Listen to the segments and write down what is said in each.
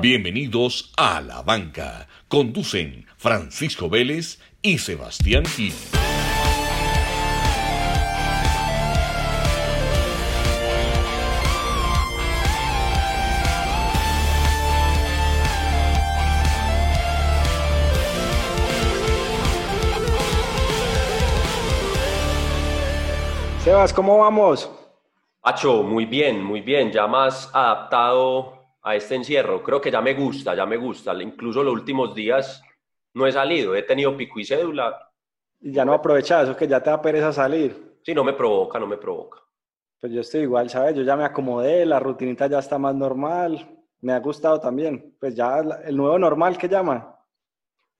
Bienvenidos a La Banca. Conducen Francisco Vélez y Sebastián Gil. Sebas, ¿cómo vamos? Pacho, muy bien, muy bien, ya más adaptado a este encierro. Creo que ya me gusta, ya me gusta. Incluso los últimos días no he salido, he tenido pico y cédula. Y ya no aprovechas, eso que ya te da pereza salir. Sí, no me provoca, no me provoca. Pues yo estoy igual, ¿sabes? Yo ya me acomodé, la rutinita ya está más normal. Me ha gustado también. Pues ya el nuevo normal que llaman.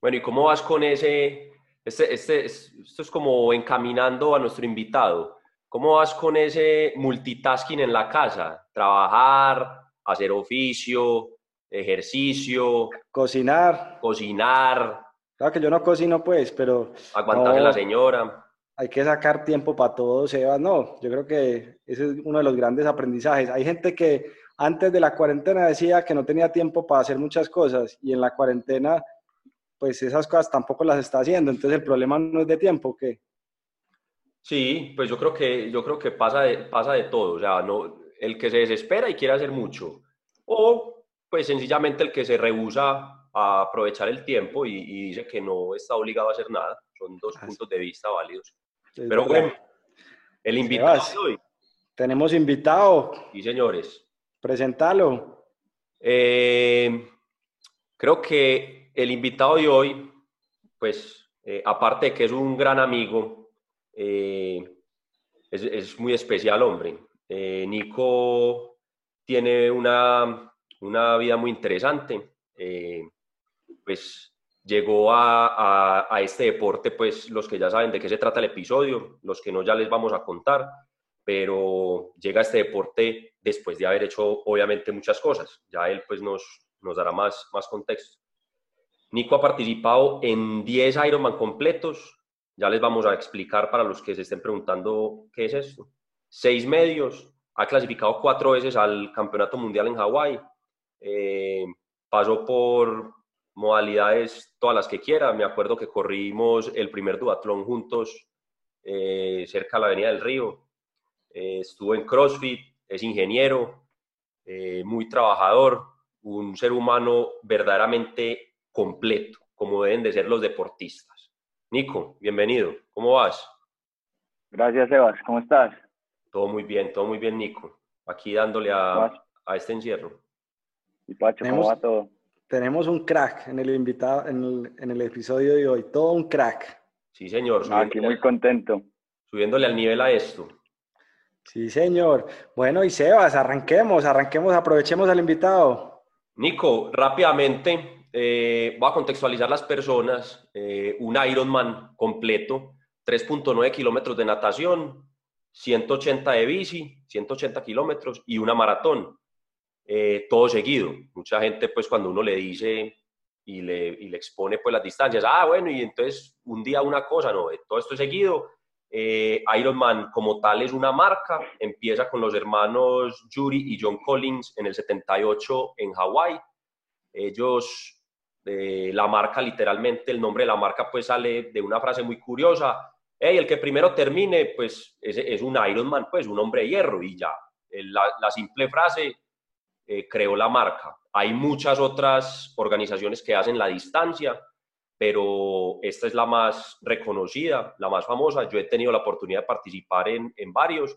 Bueno, ¿y cómo vas con ese? Este, este, esto es como encaminando a nuestro invitado. ¿Cómo vas con ese multitasking en la casa? Trabajar, hacer oficio, ejercicio. Cocinar. Cocinar. Claro que yo no cocino pues, pero... Aguantar a la señora. Hay que sacar tiempo para todo, Sebas. No, yo creo que ese es uno de los grandes aprendizajes. Hay gente que antes de la cuarentena decía que no tenía tiempo para hacer muchas cosas y en la cuarentena pues esas cosas tampoco las está haciendo. Entonces el problema no es de tiempo, ¿qué? Sí, pues yo creo que, yo creo que pasa, de, pasa de todo. O sea, no, el que se desespera y quiere hacer mucho. O pues sencillamente el que se rehúsa a aprovechar el tiempo y, dice que no está obligado a hacer nada. Son dos puntos de vista válidos. Pero bueno, el invitado de hoy. Tenemos invitado. Sí, señores. Presentalo. Eh, creo que el invitado de hoy, pues, eh, aparte de que es un gran amigo, eh, es, muy especial, hombre. Eh, Nico tiene una, una, vida muy interesante. Eh, pues llegó a, a, este deporte, pues los que ya saben de qué se trata el episodio, los que no ya les vamos a contar, pero llega a este deporte después de haber hecho obviamente muchas cosas. Ya él pues nos, nos dará más, más contexto. Nico ha participado en 10 Ironman completos, ya les vamos a explicar para los que se estén preguntando qué es esto. Seis medios, ha clasificado cuatro veces al Campeonato Mundial en Hawái, eh, pasó por modalidades todas las que quiera. Me acuerdo que corrimos el primer duatlón juntos eh, cerca de la Avenida del Río. Eh, estuvo en CrossFit, es ingeniero, muy trabajador, un ser humano verdaderamente completo, como deben de ser los deportistas. Nico, bienvenido. ¿Cómo vas? Gracias, Sebas. ¿Cómo estás? Todo muy bien, todo muy bien, Nico. Aquí dándole a, este encierro. ¿Y Pacho, cómo va todo? Tenemos un crack en el invitado, en el, episodio de hoy. Todo un crack. Sí, señor. aquí muy contento. Subiéndole al nivel a esto. Sí, señor. Bueno, y Sebas, arranquemos, arranquemos, aprovechemos al invitado. Nico, rápidamente, eh, voy a contextualizar las personas. Eh, un Ironman completo, 3.9 kilómetros de natación, 180 de bici, 180 kilómetros y una maratón. Eh, todo seguido. Mucha gente, pues, cuando uno le dice y le, y le, expone pues las distancias, ah, bueno, y entonces un día una cosa, no, todo esto es seguido. Ironman como tal es una marca, empieza con los hermanos Yuri y John Collins en el 78 en Hawái. Ellos la marca, literalmente, el nombre de la marca pues sale de una frase muy curiosa. El que primero termine, pues es, es un Ironman, pues un hombre de hierro y ya. La, simple frase eh, creó la marca. Hay muchas otras organizaciones que hacen la distancia, pero esta es la más reconocida, la más famosa. Yo he tenido la oportunidad de participar en, en varios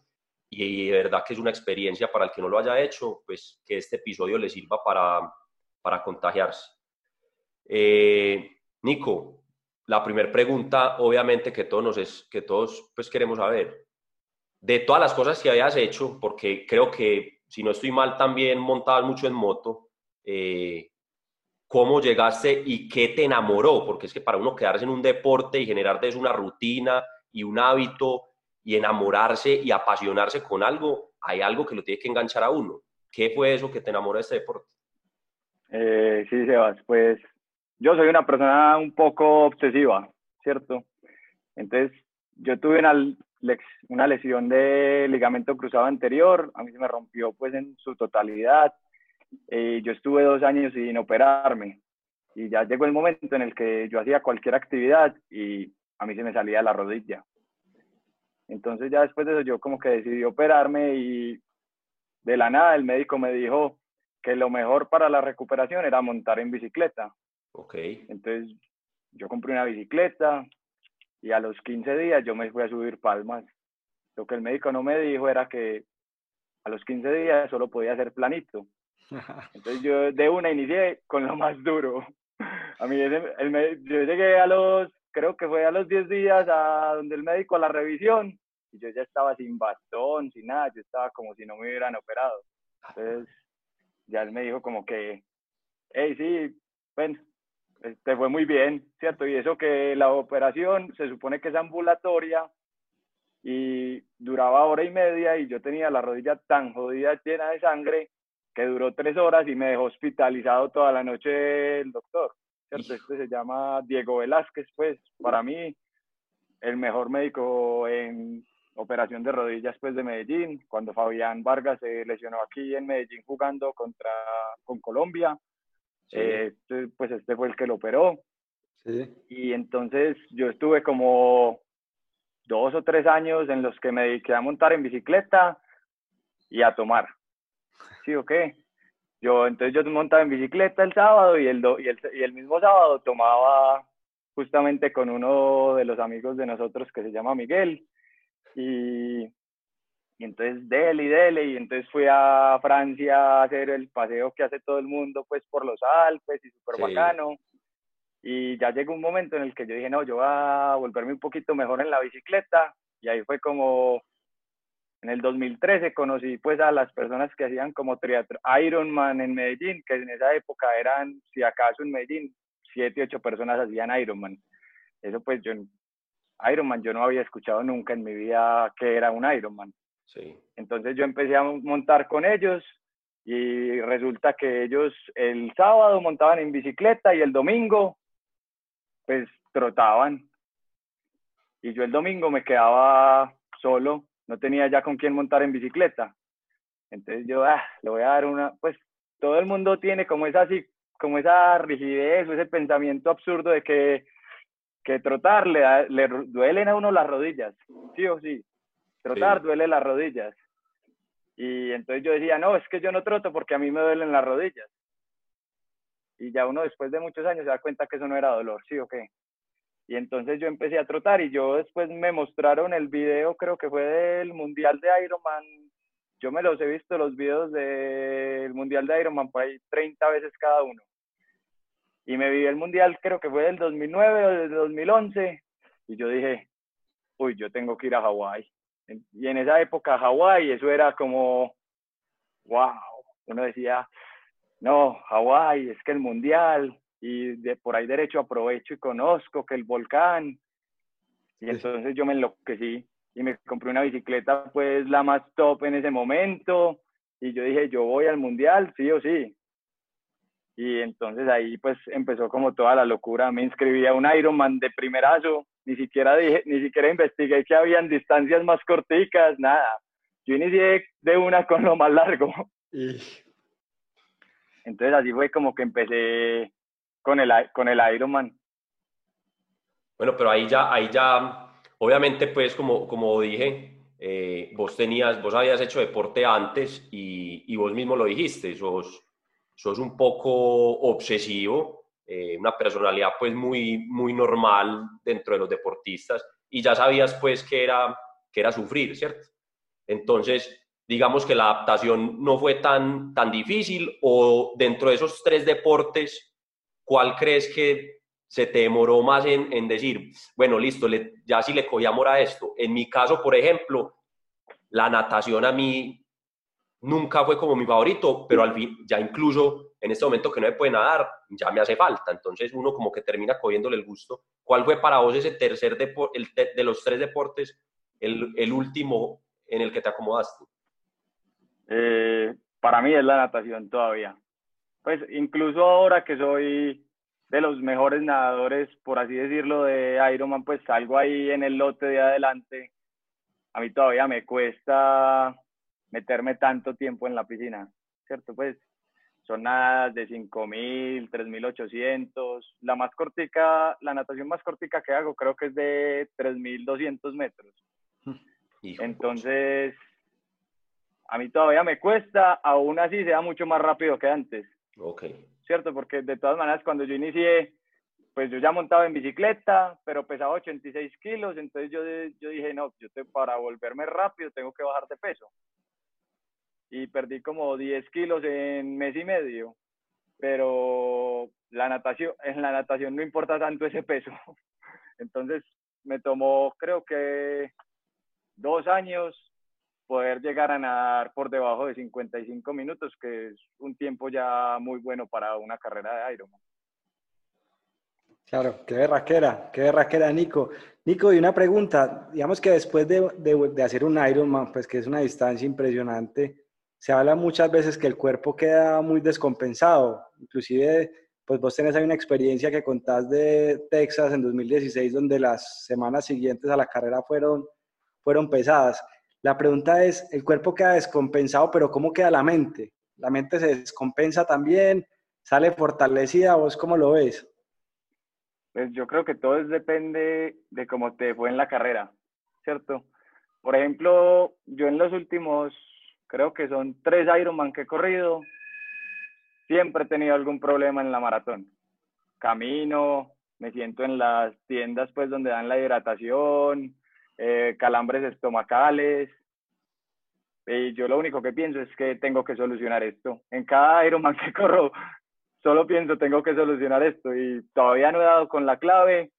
y de verdad que es una experiencia para el que no lo haya hecho, pues que este episodio le sirva para, para contagiarse. Eh, Nico, la primera pregunta, obviamente, que todos, nos es, que todos pues, queremos saber, de todas las cosas que habías hecho, porque creo que, si no estoy mal, también montabas mucho en moto, eh, ¿cómo llegaste y qué te enamoró? Porque es que para uno quedarse en un deporte y generar de eso una rutina y un hábito y enamorarse y apasionarse con algo, hay algo que lo tiene que enganchar a uno. ¿Qué fue eso que te enamoró de este deporte? Eh, sí, Sebas, pues yo soy una persona un poco obsesiva, ¿cierto? Entonces, yo tuve una, una lesión de ligamento cruzado anterior, a mí se me rompió pues en su totalidad, eh, yo estuve dos años sin operarme y ya llegó el momento en el que yo hacía cualquier actividad y a mí se me salía la rodilla. Entonces ya después de eso yo como que decidí operarme y de la nada el médico me dijo que lo mejor para la recuperación era montar en bicicleta. Ok. Entonces yo compré una bicicleta y a los 15 días yo me fui a subir palmas. Lo que el médico no me dijo era que a los 15 días solo podía hacer planito. Entonces yo de una inicié con lo más duro. A mí el, yo llegué a los, creo que fue a los 10 días a donde el médico a la revisión y yo ya estaba sin bastón, sin nada, yo estaba como si no me hubieran operado. Entonces ya él me dijo como que, hey, sí, bueno, te fue muy bien, ¿cierto? Y eso que la operación se supone que es ambulatoria y duraba hora y media y yo tenía la rodilla tan jodida, llena de sangre, que duró tres horas y me dejó hospitalizado toda la noche el doctor, ¿cierto? Este se llama Diego Velázquez, pues para mí el mejor médico en operación de rodillas pues de Medellín, cuando Fabián Vargas se lesionó aquí en Medellín jugando contra con Colombia, eh, pues este fue el que lo operó. Sí. Y entonces yo estuve como dos o tres años en los que me dediqué a montar en bicicleta y a tomar. ¿Sí o qué? Yo, entonces yo montaba en bicicleta el sábado y el, y el, y el mismo sábado tomaba justamente con uno de los amigos de nosotros que se llama Miguel. Y, y entonces dele y dele, y entonces fui a Francia a hacer el paseo que hace todo el mundo, pues por los Alpes y súper bacano. Y ya llegó un momento en el que yo dije, no, yo voy a volverme un poquito mejor en la bicicleta. Y ahí fue como, en el 2013 conocí pues a las personas que hacían como Ironman en Medellín, que en esa época eran, si acaso en Medellín, siete, ocho personas hacían Ironman. Eso pues yo, Ironman, yo no había escuchado nunca en mi vida que era un Ironman. Entonces yo empecé a montar con ellos y resulta que ellos el sábado montaban en bicicleta y el domingo pues trotaban. Y yo el domingo me quedaba solo, no tenía ya con quién montar en bicicleta. Entonces yo, ah, le voy a dar una, pues todo el mundo tiene como esa, así, como esa rigidez o ese pensamiento absurdo de que, que trotar le, le duelen a uno las rodillas, sí o sí. Trotar duele las rodillas. Y entonces yo decía, no, es que yo no troto porque a mí me duelen las rodillas y ya uno después de muchos años se da cuenta que eso no era dolor, ¿sí o qué? Y entonces yo empecé a trotar y yo después me mostraron el video, creo que fue del Mundial de Ironman. Yo me los he visto los videos del Mundial de Ironman por ahí 30 veces cada uno. Y me vi el Mundial, creo que fue del 2009 o del 2011. Y yo dije, uy, yo tengo que ir a Hawái. Y en esa época Hawái, eso era como, wow. Uno decía, no, Hawái, es que el mundial, y de por ahí derecho aprovecho y conozco que el volcán. Y entonces yo me enloquecí y me compré una bicicleta, pues la más top en ese momento. Y yo dije, yo voy al mundial, sí o sí. Y entonces ahí pues empezó como toda la locura. Me inscribí a un Ironman de primerazo. Ni siquiera dije, ni siquiera investigué que habían distancias más corticas, nada. Yo inicié de una con lo más largo. Y entonces así fue como que empecé con el, con el Ironman. Bueno, pero ahí ya, ahí ya, obviamente pues como, como dije, eh, vos tenías, vos habías hecho deporte antes y, y vos mismo lo dijiste, sos, sos un poco obsesivo, eh, una personalidad pues muy, muy normal dentro de los deportistas y ya sabías pues que era, que era sufrir, ¿cierto? Entonces, digamos que la adaptación no fue tan, tan difícil o dentro de esos tres deportes, ¿cuál crees que se te demoró más en, en decir, bueno, listo, ya sí le cogí amor a esto? En mi caso, por ejemplo, la natación a mí nunca fue como mi favorito, pero al fin, ya incluso en este momento que no me puede nadar, ya me hace falta. Entonces uno como que termina cogiéndole el gusto. ¿Cuál fue para vos ese tercer deporte, de los tres deportes, el, el último en el que te acomodaste? Eh, para mí es la natación todavía. Pues incluso ahora que soy de los mejores nadadores, por así decirlo, de Ironman, pues salgo ahí en el lote de adelante. A mí todavía me cuesta meterme tanto tiempo en la piscina, ¿cierto? Pues son nada de 5.000, 3.800. La más cortica, la natación más cortica que hago creo que es de 3.200 metros. Entonces, a mí todavía me cuesta, aún así se da mucho más rápido que antes. Ok. ¿Cierto? Porque de todas maneras, cuando yo inicié, pues yo ya montaba en bicicleta, pero pesaba 86 kilos, entonces yo, yo dije, no, yo te, para volverme rápido tengo que bajar de peso. Y perdí como 10 kilos en mes y medio, pero la natación, en la natación no importa tanto ese peso. Entonces me tomó, creo que dos años poder llegar a nadar por debajo de 55 minutos, que es un tiempo ya muy bueno para una carrera de Ironman. Claro, qué berraquera, qué berraquera, Nico. Nico, y una pregunta, digamos que después de, de, hacer un Ironman, pues que es una distancia impresionante, se habla muchas veces que el cuerpo queda muy descompensado, inclusive, pues vos tenés ahí una experiencia que contás de Texas en 2016, donde las semanas siguientes a la carrera fueron, fueron pesadas. La pregunta es, el cuerpo queda descompensado, pero ¿cómo queda la mente? ¿La mente se descompensa también? ¿Sale fortalecida? ¿Vos cómo lo ves? Pues yo creo que todo depende de cómo te fue en la carrera, ¿cierto? Por ejemplo, yo en los últimos, creo que son tres Ironman que he corrido, siempre he tenido algún problema en la maratón. Camino, me siento en las tiendas pues donde dan la hidratación, eh, calambres estomacales. Y yo lo único que pienso es que tengo que solucionar esto. En cada Ironman que corro, solo pienso, tengo que solucionar esto y todavía no he dado con la clave,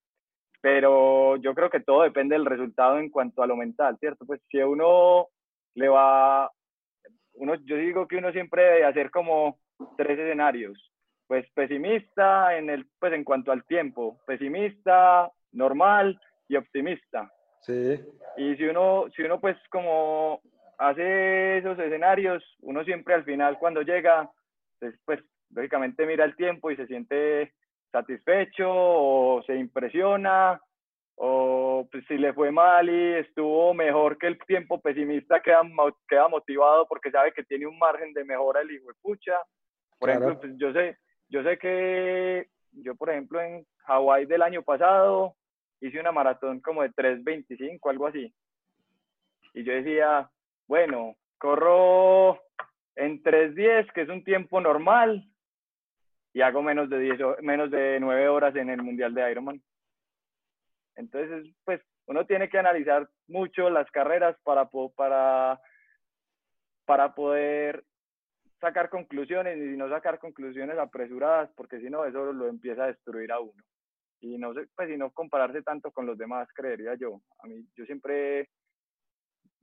pero yo creo que todo depende del resultado en cuanto a lo mental, ¿cierto? Pues si uno le va, uno, yo digo que uno siempre debe hacer como tres escenarios, pues pesimista en, el, pues en cuanto al tiempo, pesimista, normal y optimista. Sí. Y si uno, si uno pues como hace esos escenarios, uno siempre al final cuando llega, pues, pues lógicamente mira el tiempo y se siente satisfecho o se impresiona o pues, si le fue mal y estuvo mejor que el tiempo pesimista queda, queda motivado porque sabe que tiene un margen de mejora el hijo de pucha. Por ejemplo, pues, yo sé, yo sé que yo por ejemplo en Hawái del año pasado hice una maratón como de 3.25, algo así. Y yo decía, bueno, corro en 3.10, que es un tiempo normal, y hago menos de 10, menos de 9 horas en el Mundial de Ironman. Entonces, pues uno tiene que analizar mucho las carreras para, para, para poder sacar conclusiones y no sacar conclusiones apresuradas, porque si no, eso lo empieza a destruir a uno. Y no, pues, y no compararse tanto con los demás, creería yo. A mí, yo siempre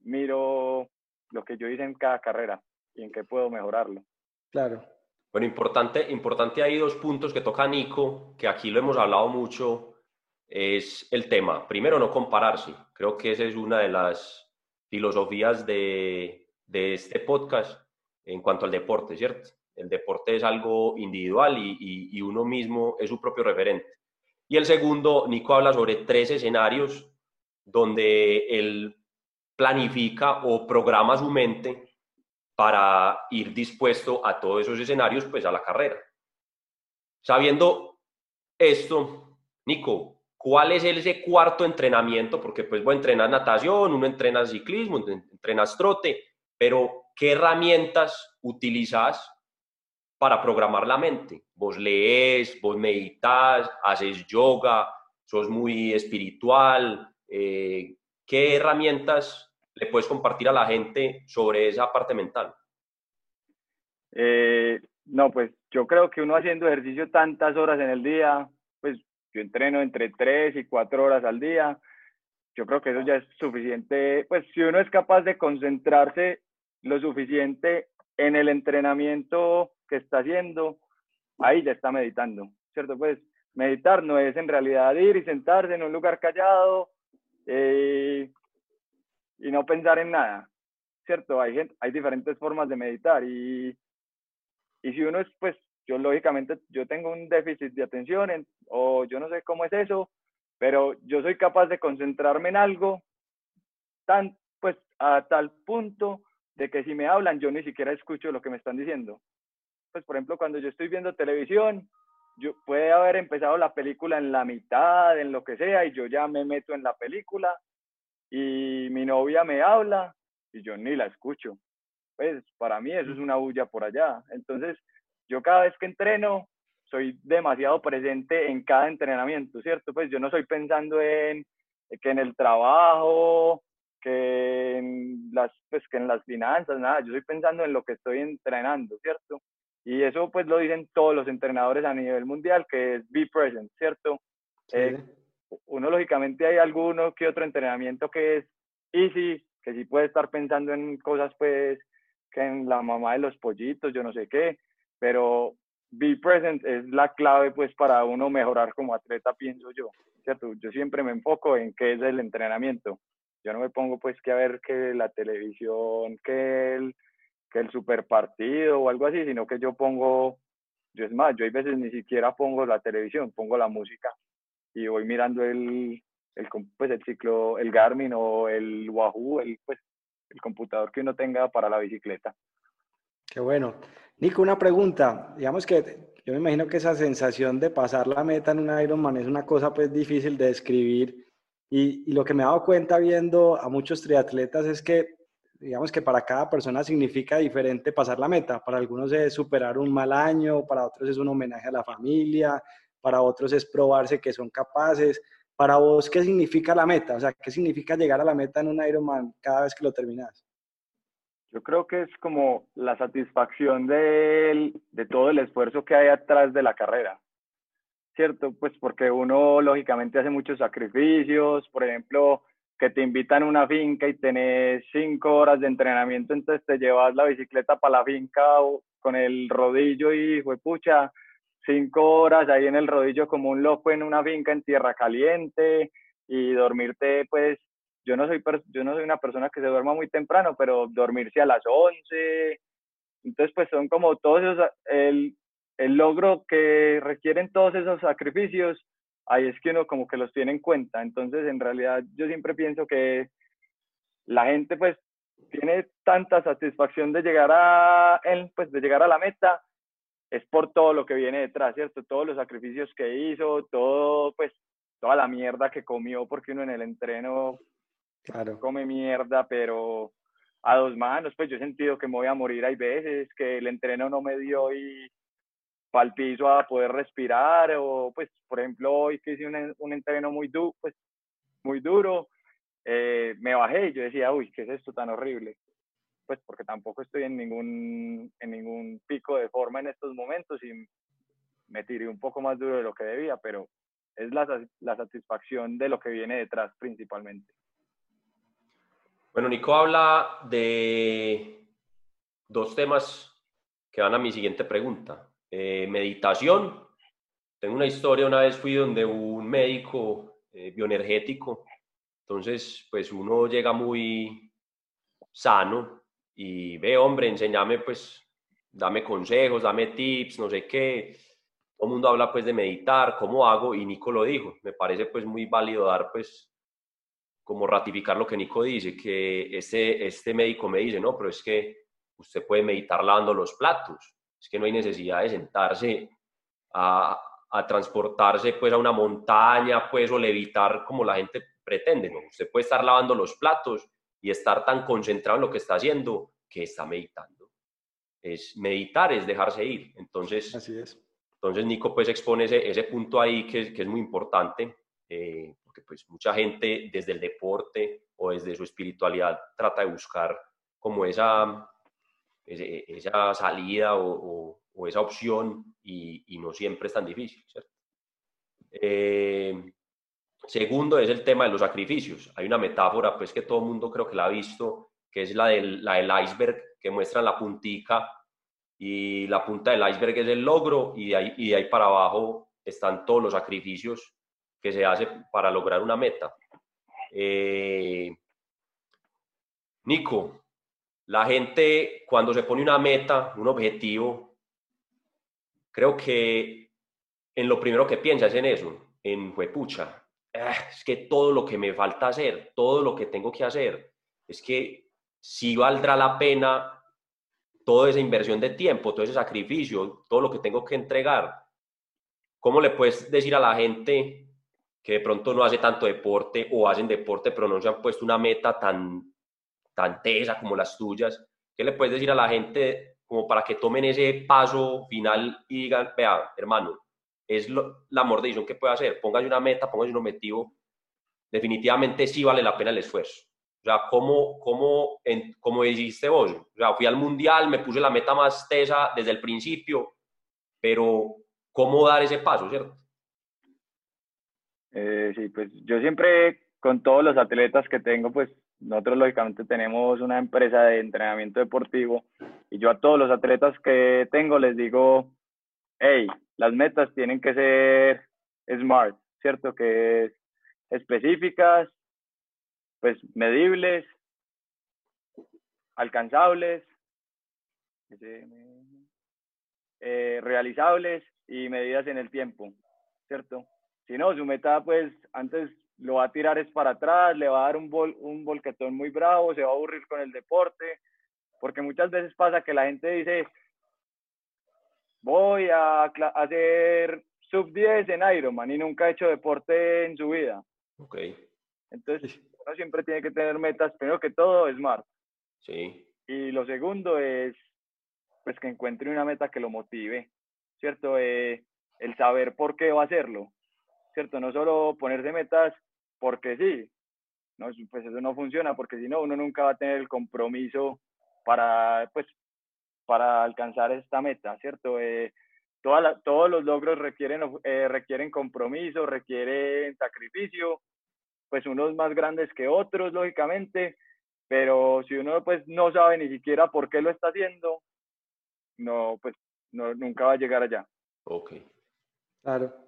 miro lo que yo hice en cada carrera y en qué puedo mejorarlo. Claro. Bueno, importante, importante hay dos puntos que toca Nico, que aquí lo hemos hablado mucho, es el tema. Primero, no compararse. Creo que esa es una de las filosofías de, de este podcast en cuanto al deporte, ¿cierto? El deporte es algo individual y, y, uno mismo es su propio referente. Y el segundo, Nico habla sobre tres escenarios donde él planifica o programa su mente para ir dispuesto a todos esos escenarios, pues a la carrera. Sabiendo esto, Nico, ¿cuál es ese cuarto entrenamiento? Porque pues vos entrenas natación, uno entrena ciclismo, entrenas trote, pero ¿qué herramientas utilizas para programar la mente? Vos lees, vos meditas, haces yoga, sos muy espiritual. Eh, ¿Qué herramientas le puedes compartir a la gente sobre esa parte mental? Eh, no, pues yo creo que uno haciendo ejercicio tantas horas en el día, yo entreno entre 3 y 4 horas al día, yo creo que eso ya es suficiente, pues si uno es capaz de concentrarse lo suficiente en el entrenamiento que está haciendo, ahí ya está meditando, ¿cierto? Pues meditar no es en realidad ir y sentarse en un lugar callado, eh, y no pensar en nada, ¿cierto? Hay, hay diferentes formas de meditar y, y si uno es, pues, yo lógicamente, yo tengo un déficit de atención o yo no sé cómo es eso, pero yo soy capaz de concentrarme en algo tan, pues, a tal punto de que si me hablan yo ni siquiera escucho lo que me están diciendo. Pues, por ejemplo, cuando yo estoy viendo televisión, yo puede haber empezado la película en la mitad, en lo que sea, y yo ya me meto en la película y mi novia me habla y yo ni la escucho. Pues para mí eso es una bulla por allá. Entonces, yo cada vez que entreno, soy demasiado presente en cada entrenamiento, ¿cierto? Pues yo no estoy pensando en que en el trabajo, que en las, pues, que en las finanzas, nada, yo estoy pensando en lo que estoy entrenando, ¿cierto? Y eso pues lo dicen todos los entrenadores a nivel mundial, que es be present, ¿cierto? Eh, uno lógicamente hay alguno que otro entrenamiento que es easy, que sí puede estar pensando en cosas pues que en la mamá de los pollitos, yo no sé qué, pero be present es la clave pues para uno mejorar como atleta, pienso yo, ¿cierto? Yo siempre me enfoco en qué es el entrenamiento. Yo no me pongo pues que a ver que la televisión, que el, que el super partido o algo así, sino que yo pongo, yo es más, yo hay veces ni siquiera pongo la televisión, pongo la música y voy mirando el, el, pues el ciclo, el Garmin o el Wahoo, el, pues, el computador que uno tenga para la bicicleta. Qué bueno. Nico, una pregunta. Digamos que yo me imagino que esa sensación de pasar la meta en un Ironman es una cosa pues difícil de describir. Y, y, lo que me he dado cuenta viendo a muchos triatletas es que, digamos que para cada persona significa diferente pasar la meta. Para algunos es superar un mal año, para otros es un homenaje a la familia, para otros es probarse que son capaces. Para vos, ¿qué significa la meta? O sea, ¿qué significa llegar a la meta en un Ironman cada vez que lo terminas? Yo creo que es como la satisfacción de, de todo el esfuerzo que hay atrás de la carrera, ¿cierto? Pues porque uno lógicamente hace muchos sacrificios, por ejemplo, que te invitan a una finca y tenés cinco horas de entrenamiento, entonces te llevas la bicicleta para la finca con el rodillo y, pucha, cinco horas ahí en el rodillo como un loco en una finca en tierra caliente y dormirte, pues, yo no soy, yo no soy una persona que se duerma muy temprano, pero dormirse a las 11, entonces pues son como todos esos, el, el logro que requieren todos esos sacrificios, ahí es que uno como que los tiene en cuenta, entonces en realidad yo siempre pienso que la gente pues tiene tanta satisfacción de llegar a, pues, de llegar a la meta, es por todo lo que viene detrás, ¿cierto? Todos los sacrificios que hizo, todo, pues, toda la mierda que comió, porque uno en el entreno come mierda, pero a dos manos, pues yo he sentido que me voy a morir, hay veces que el entreno no me dio y para el piso a poder respirar, o pues, por ejemplo, hoy que hice un, un entreno muy, du pues, muy duro, eh, me bajé y yo decía, uy, ¿qué es esto tan horrible? pues porque tampoco estoy en ningún, en ningún pico de forma en estos momentos y me tiré un poco más duro de lo que debía, pero es la, la satisfacción de lo que viene detrás principalmente. Bueno, Nico habla de dos temas que van a mi siguiente pregunta. Eh, meditación. Tengo una historia, una vez fui donde un médico eh, bioenergético, entonces pues uno llega muy sano y ve, hombre, enséñame, pues, dame consejos, dame tips, no sé qué. Todo el mundo habla, pues, de meditar, cómo hago, y Nico lo dijo. Me parece, pues, muy válido dar, pues, como ratificar lo que Nico dice, que este, este médico me dice, no, pero es que usted puede meditar lavando los platos, es que no hay necesidad de sentarse a, a transportarse, pues, a una montaña, pues, o levitar como la gente pretende, ¿no? Usted puede estar lavando los platos y estar tan concentrado en lo que está haciendo que está meditando. Es meditar, es dejarse ir. Entonces, Así es. Entonces Nico pues expone ese, ese punto ahí que, que es muy importante, eh, pues mucha gente desde el deporte o desde su espiritualidad trata de buscar como esa, esa salida o, esa opción y, no siempre es tan difícil. Eh, Segundo es el tema de los sacrificios. Hay una metáfora pues que todo el mundo creo que la ha visto, que es la del, la del iceberg, que muestra la puntica y la punta del iceberg es el logro y de ahí, y de ahí para abajo están todos los sacrificios que se hace para lograr una meta. Eh, Nico, la gente cuando se pone una meta, un objetivo, creo que en lo primero que piensa es en eso, en huepucha, Ah, es que todo lo que me falta hacer, todo lo que tengo que hacer, es que si valdrá la pena toda esa inversión de tiempo, todo ese sacrificio, todo lo que tengo que entregar, ¿cómo le puedes decir a la gente que de pronto no hace tanto deporte o hacen deporte pero no se han puesto una meta tan, tan tesa como las tuyas? ¿Qué le puedes decir a la gente como para que tomen ese paso final y digan, vea, hermano, es la mordición que puede hacer, póngase una meta, póngase un objetivo, definitivamente sí vale la pena el esfuerzo. O sea, ¿cómo, cómo, en, como dijiste vos? O sea, fui al mundial, me puse la meta más tesa desde el principio, pero ¿cómo dar ese paso, cierto? Eh, sí, pues yo siempre con todos los atletas que tengo, pues nosotros lógicamente tenemos una empresa de entrenamiento deportivo y yo a todos los atletas que tengo les digo, hey, las metas tienen que ser smart, ¿cierto? Que es específicas, pues medibles, alcanzables, eh, realizables y medidas en el tiempo, ¿cierto? Si no, su meta pues antes lo va a tirar es para atrás, le va a dar un, un volquetón muy bravo, se va a aburrir con el deporte, porque muchas veces pasa que la gente dice, voy a hacer sub 10 en Ironman y nunca ha hecho deporte en su vida. Ok. Entonces, uno siempre tiene que tener metas, primero que todo, smart. Sí. Y lo segundo es, pues, que encuentre una meta que lo motive, ¿cierto? Eh, el saber por qué va a hacerlo, ¿cierto? No solo ponerse metas porque sí, no, pues eso no funciona, porque si no, uno nunca va a tener el compromiso para, pues, para alcanzar esta meta, ¿cierto? Eh, todos los logros requieren, eh, requieren compromiso, requieren sacrificio, pues unos más grandes que otros, lógicamente, pero si uno pues no sabe ni siquiera por qué lo está haciendo, no, pues no, nunca va a llegar allá. Ok. Claro.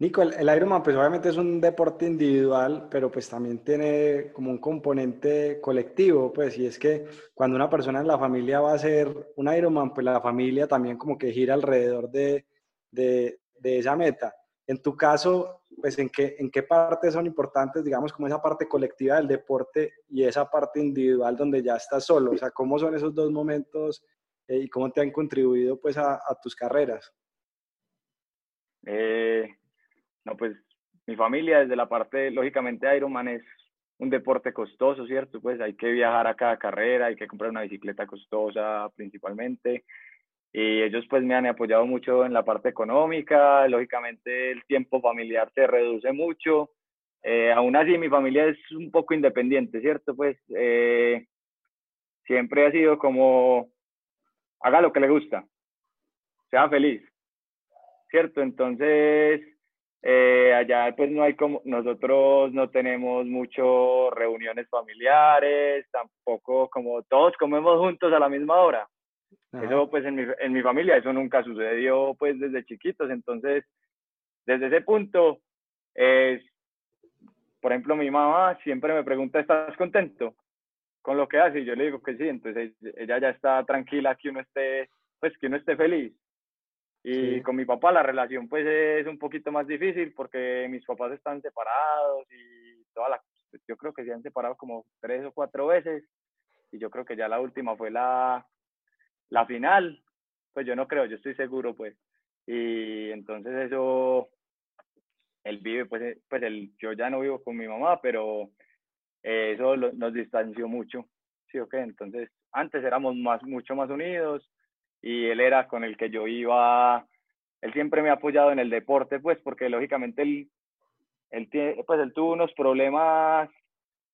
Nico, el, el, Ironman pues obviamente es un deporte individual, pero pues también tiene como un componente colectivo, pues, y es que cuando una persona en la familia va a hacer un Ironman, pues la familia también como que gira alrededor de, de, de esa meta. En tu caso, pues en qué, en qué partes son importantes, digamos, como esa parte colectiva del deporte y esa parte individual donde ya estás solo, o sea, cómo son esos dos momentos eh, y cómo te han contribuido pues a, a tus carreras. Eh, no, pues mi familia desde la parte, lógicamente Ironman es un deporte costoso, ¿cierto? Pues hay que viajar a cada carrera, hay que comprar una bicicleta costosa principalmente. Y ellos pues me han apoyado mucho en la parte económica, lógicamente el tiempo familiar se reduce mucho. Eh, aún así mi familia es un poco independiente, ¿cierto? Pues eh, siempre ha sido como, haga lo que le gusta, sea feliz, ¿cierto? Entonces, eh, allá pues no hay como, nosotros no tenemos mucho reuniones familiares, tampoco como todos comemos juntos a la misma hora. Eso pues en mi, en mi familia, eso nunca sucedió pues desde chiquitos, entonces desde ese punto es, por ejemplo, mi mamá siempre me pregunta, ¿estás contento con lo que hace? Y yo le digo que sí, entonces ella ya está tranquila que uno esté, pues que uno esté feliz. Y con mi papá la relación pues es un poquito más difícil porque mis papás están separados y toda la, pues, yo creo que se han separado como tres o cuatro veces y yo creo que ya la última fue la, la final, pues yo no creo, yo estoy seguro pues. Y entonces eso, él vive pues, eh, pues el, yo ya no vivo con mi mamá, pero eso nos distanció mucho, ¿sí o qué? Entonces antes éramos más, mucho más unidos y él era con el que yo iba, él siempre me ha apoyado en el deporte, pues porque lógicamente él, él, pues, él tuvo unos problemas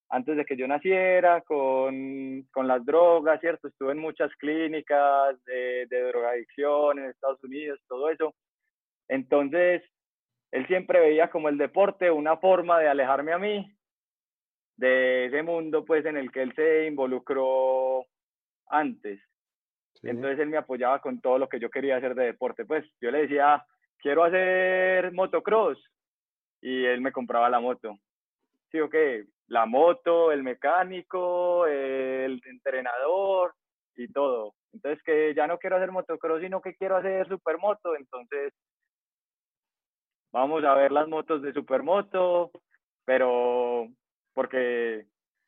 antes de que yo naciera con, con las drogas, ¿cierto? Estuve en muchas clínicas de, de drogadicción en Estados Unidos, todo eso. Entonces, él siempre veía como el deporte una forma de alejarme a mí de ese mundo pues en el que él se involucró antes. Entonces él me apoyaba con todo lo que yo quería hacer de deporte. Pues yo le decía, quiero hacer motocross. Y él me compraba la moto. Sí, ok, la moto, el mecánico, el entrenador y todo. Entonces que ya no quiero hacer motocross, sino que quiero hacer supermoto. Entonces vamos a ver las motos de supermoto, pero porque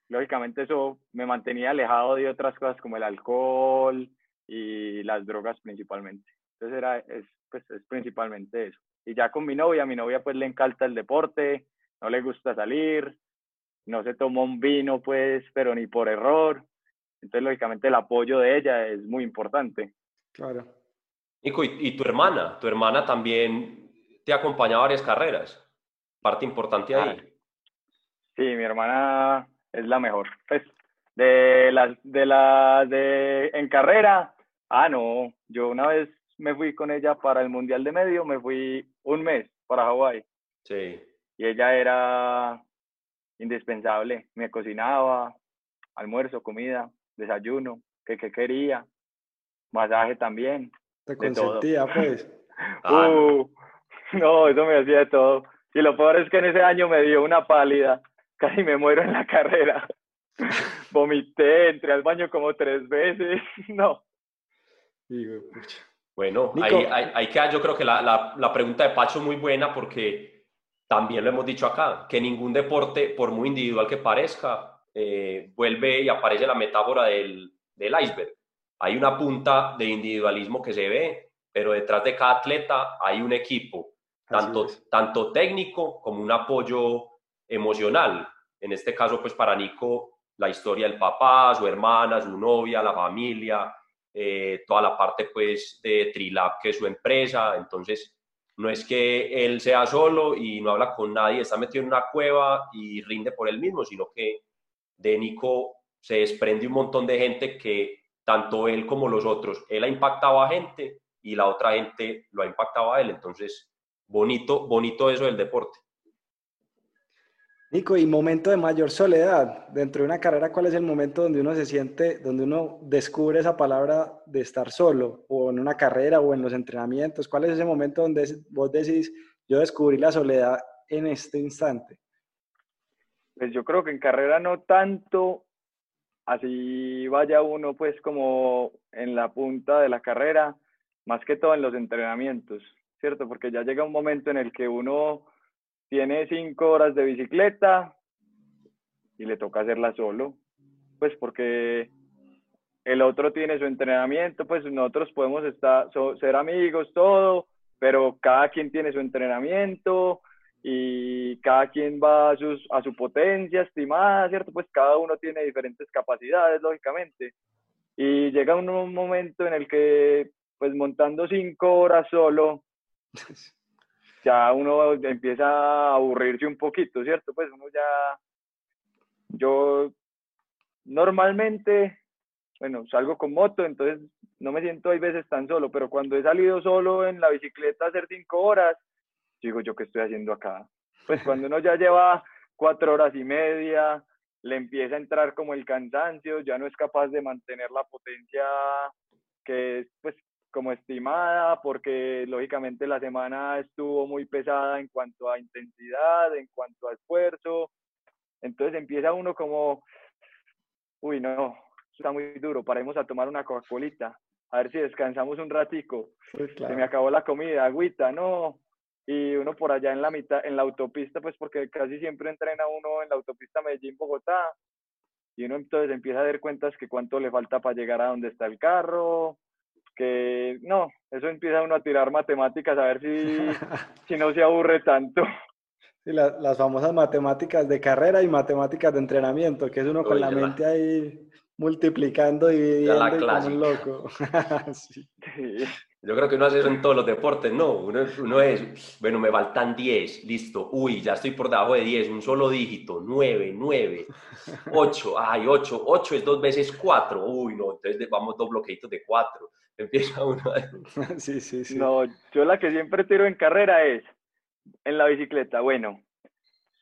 lógicamente eso me mantenía alejado de otras cosas como el alcohol, y las drogas principalmente. Entonces era, es, pues, es principalmente eso. Y ya con mi novia, mi novia pues le encanta el deporte, no le gusta salir, no se toma un vino pues, pero ni por error. Entonces, lógicamente, el apoyo de ella es muy importante. Claro. Nico, ¿y, tu hermana? ¿Tu hermana también te acompaña a varias carreras? Parte importante ahí. Ah, sí, mi hermana es la mejor. Pues, de las, de las de, en carrera, ah, no, yo una vez me fui con ella para el Mundial de Medio, me fui un mes para Hawái. Sí. Y ella era indispensable, me cocinaba, almuerzo, comida, desayuno, que, quería, masaje también. Te consentía, pues. Ah, uh, no, eso me hacía de todo. Y lo peor es que en ese año me dio una pálida, casi me muero en la carrera. Vomité, entré al baño como tres veces, no. Bueno, ahí, ahí, queda yo creo que la, la, la pregunta de Pacho muy buena porque también lo hemos dicho acá, que ningún deporte, por muy individual que parezca, eh, vuelve y aparece la metáfora del, del iceberg. Hay una punta de individualismo que se ve, pero detrás de cada atleta hay un equipo, tanto, tanto técnico como un apoyo emocional. En este caso, pues para Nico, la historia del papá, su hermana, su novia, la familia, eh, toda la parte pues de Trilab, que es su empresa. Entonces, no es que él sea solo y no habla con nadie, está metido en una cueva y rinde por él mismo, sino que de Nico se desprende un montón de gente que tanto él como los otros, él ha impactado a gente y la otra gente lo ha impactado a él. Entonces, bonito, bonito eso del deporte. Nico, y momento de mayor soledad dentro de una carrera, ¿cuál es el momento donde uno se siente, donde uno descubre esa palabra de estar solo, o en una carrera o en los entrenamientos? ¿Cuál es ese momento donde vos decís, yo descubrí la soledad en este instante? Pues yo creo que en carrera no tanto, así vaya uno pues como en la punta de la carrera, más que todo en los entrenamientos, ¿cierto? Porque ya llega un momento en el que uno tiene cinco horas de bicicleta y le toca hacerla solo, pues porque el otro tiene su entrenamiento, pues nosotros podemos estar, ser amigos, todo, pero cada quien tiene su entrenamiento y cada quien va a, sus, a su potencia estimada, ¿cierto? Pues cada uno tiene diferentes capacidades, lógicamente. Y llega un momento en el que, pues montando cinco horas solo, ya uno empieza a aburrirse un poquito, ¿cierto? Pues uno ya, yo normalmente, bueno, salgo con moto, entonces no me siento hay veces tan solo, pero cuando he salido solo en la bicicleta a hacer cinco horas, digo yo, ¿qué estoy haciendo acá? Pues cuando uno ya lleva cuatro horas y media, le empieza a entrar como el cansancio, ya no es capaz de mantener la potencia que pues como estimada, porque lógicamente la semana estuvo muy pesada en cuanto a intensidad, en cuanto a esfuerzo. Entonces empieza uno como, uy, no, está muy duro, paremos a tomar una Coca-Colita, a ver si descansamos un ratico. Se me acabó la comida, agüita, no. Y uno por allá en la mitad, en la autopista, pues porque casi siempre entrena uno en la autopista Medellín-Bogotá. Y uno entonces empieza a dar cuentas que cuánto le falta para llegar a donde está el carro, que no, eso empieza uno a tirar matemáticas a ver si, si no se aburre tanto. las famosas matemáticas de carrera y matemáticas de entrenamiento, que es uno con la mente ahí multiplicando y dividiendo como un loco. Yo creo que uno hace eso en todos los deportes, ¿no? Uno, uno, es, bueno, me faltan 10, listo, uy, ya estoy por debajo de 10, un solo dígito, 9, 9, 8, ay, 8, 8 es dos veces 4, uy, no, entonces vamos dos bloqueitos de 4 empieza uno sí, sí, sí. No, yo la que siempre tiro en carrera es en la bicicleta. Bueno,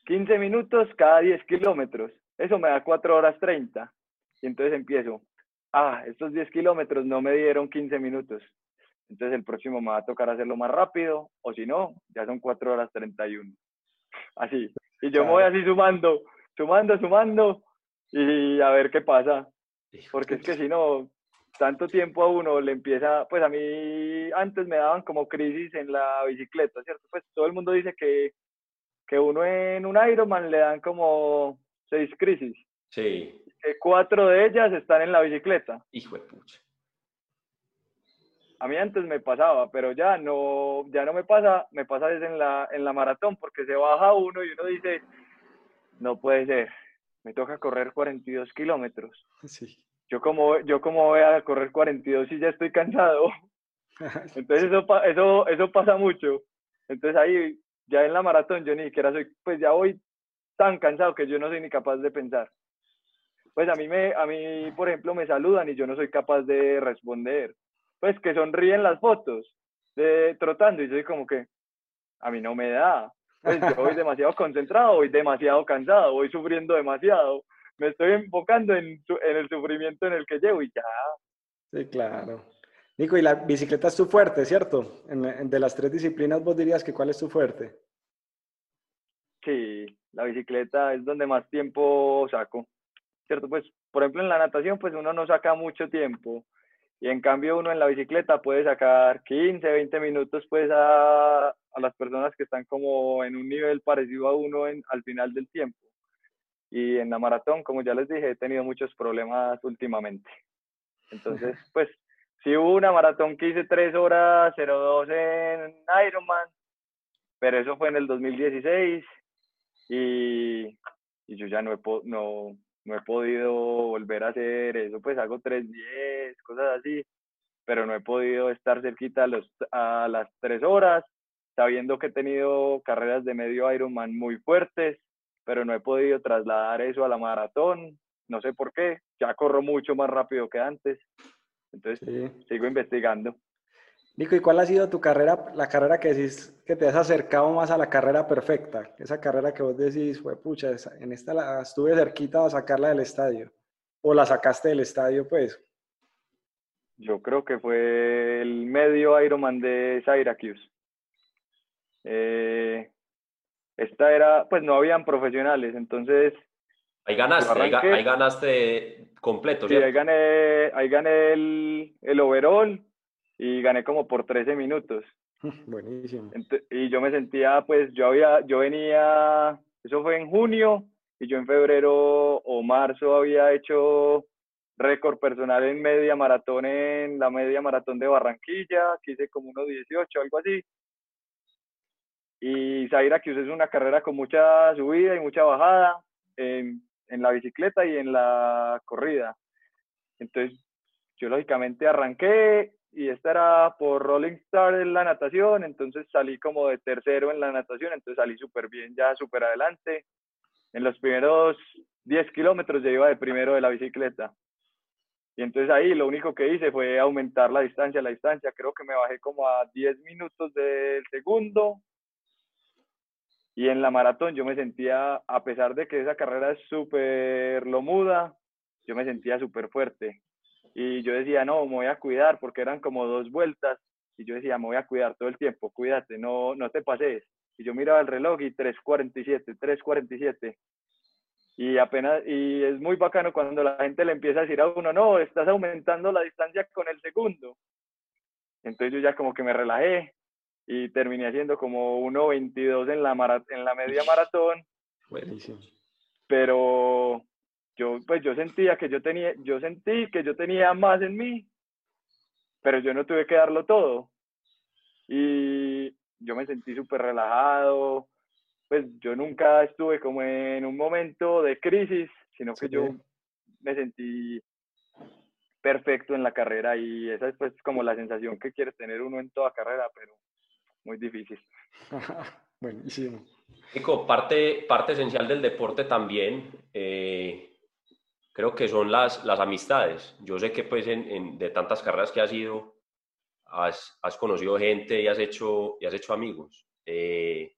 15 minutos cada 10 kilómetros. Eso me da 4 horas 30. Y entonces empiezo. Ah, estos 10 kilómetros no me dieron 15 minutos. Entonces el próximo me va a tocar hacerlo más rápido. O si no, ya son 4 horas 31. Así. Y yo me voy así sumando, sumando, sumando. Y a ver qué pasa. Porque es que si no, tanto tiempo a uno le empieza, pues a mí antes me daban como crisis en la bicicleta, ¿cierto? Pues todo el mundo dice que, que uno en un Ironman le dan como seis crisis. Sí. Que cuatro de ellas están en la bicicleta. Hijo de pucha. a mí antes me pasaba, pero ya no, ya no me pasa, me pasa desde en la, en la maratón, porque se baja uno y uno dice, no puede ser, me toca correr 42 kilómetros. Sí. Yo como, yo como voy a correr 42 y ya estoy cansado. Entonces eso, eso, eso pasa mucho. Entonces ahí, ya en la maratón, yo ni siquiera soy, pues ya voy tan cansado que yo no soy ni capaz de pensar. Pues a mí, me, a mí, por ejemplo, me saludan y yo no soy capaz de responder. Pues que sonríen las fotos de trotando y yo soy como que, a mí no me da. Pues yo voy demasiado concentrado, voy demasiado cansado, voy sufriendo demasiado. Me estoy enfocando en, en el sufrimiento en el que llevo y ya. Sí, claro. Nico, y la bicicleta es tu fuerte, ¿cierto? En, de las tres disciplinas, vos dirías que cuál es tu fuerte. Sí, la bicicleta es donde más tiempo saco, ¿cierto? Pues, por ejemplo, en la natación, pues uno no saca mucho tiempo. Y en cambio uno en la bicicleta puede sacar 15, 20 minutos pues a, a las personas que están como en un nivel parecido a uno en, al final del tiempo. Y en la maratón, como ya les dije, he tenido muchos problemas últimamente. Entonces, pues Sí hubo una maratón que hice 3 horas 02 en Ironman, pero eso fue en el 2016 y, y yo ya no he, no, no he podido volver a hacer eso, pues hago 3.10, cosas así, pero no he podido estar cerquita a, los, a las 3 horas, sabiendo que he tenido carreras de medio Ironman muy fuertes, pero no he podido trasladar eso a la maratón, no sé por qué, ya corro mucho más rápido que antes. Entonces, sigo investigando. Nico, ¿y cuál ha sido tu carrera, la carrera que decís que te has acercado más a la carrera perfecta? Esa carrera que vos decís, fue pucha, en esta la, estuve cerquita a sacarla del estadio. ¿O la sacaste del estadio, pues? Yo creo que fue el medio Ironman de Syracuse. Eh, esta era, pues no habían profesionales, entonces Ahí ganaste, ahí, ganaste completo, Sí, ahí gané, ahí gané el, el overall y gané como por 13 minutos. Buenísimo. y yo me sentía, pues yo había, yo venía, eso fue en junio y yo en febrero o marzo había hecho récord personal en media maratón en la media maratón de Barranquilla, que hice como unos 18, algo así. Y que es una carrera con mucha subida y mucha bajada en la bicicleta y en la corrida. Entonces, yo lógicamente arranqué y esta era por Rolling Star en la natación, entonces salí como de tercero en la natación, entonces salí súper bien, ya súper adelante. En los primeros 10 kilómetros ya iba de primero de la bicicleta. Y entonces ahí lo único que hice fue aumentar la distancia, la distancia, creo que me bajé como a 10 minutos del segundo y en la maratón yo me sentía, a pesar de que esa carrera es súper lomuda, yo me sentía súper fuerte. Y yo decía, no, me voy a cuidar porque eran como dos vueltas. Y yo decía, me voy a cuidar todo el tiempo, cuídate, no, no te pases. Y yo miraba el reloj y 3.47, 3.47. Y apenas, y es muy bacano cuando la gente le empieza a decir a uno, no, estás aumentando la distancia con el segundo. Entonces yo ya como que me relajé y terminé haciendo como 1.22 en la, en la media maratón. Buenísimo. Pero yo, pues yo sentía que yo tenía, yo sentí que yo tenía más en mí, pero yo no tuve que darlo todo. Y yo me sentí súper relajado, pues yo nunca estuve como en un momento de crisis, sino que yo me sentí perfecto en la carrera y esa es pues como la sensación que quiere tener uno en toda carrera, pero muy difícil. Buenísimo. Nico, parte, parte esencial del deporte también, eh, creo que son las, las amistades. Yo sé que pues en, de tantas carreras que has ido, has, has, conocido gente y has hecho, y has hecho amigos. Eh,